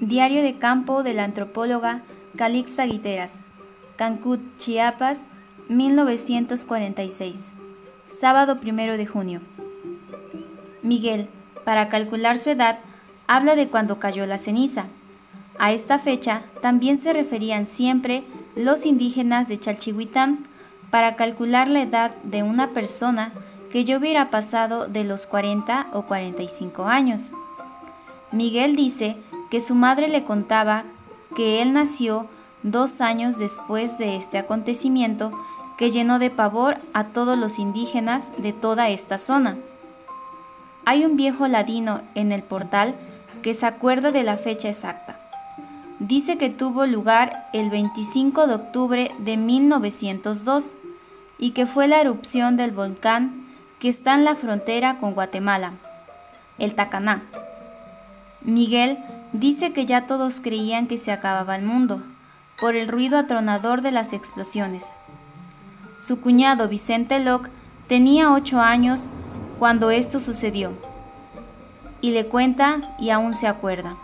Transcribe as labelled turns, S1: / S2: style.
S1: Diario de campo de la antropóloga Calixa Guiteras, Cancún, Chiapas, 1946. Sábado 1 de junio. Miguel, para calcular su edad, habla de cuando cayó la ceniza. A esta fecha también se referían siempre los indígenas de Chalchihuitán para calcular la edad de una persona que yo hubiera pasado de los 40 o 45 años. Miguel dice que su madre le contaba que él nació dos años después de este acontecimiento que llenó de pavor a todos los indígenas de toda esta zona. Hay un viejo ladino en el portal que se acuerda de la fecha exacta. Dice que tuvo lugar el 25 de octubre de 1902 y que fue la erupción del volcán que está en la frontera con Guatemala, el Tacaná. Miguel dice que ya todos creían que se acababa el mundo, por el ruido atronador de las explosiones. Su cuñado Vicente Locke tenía ocho años cuando esto sucedió, y le cuenta y aún se acuerda.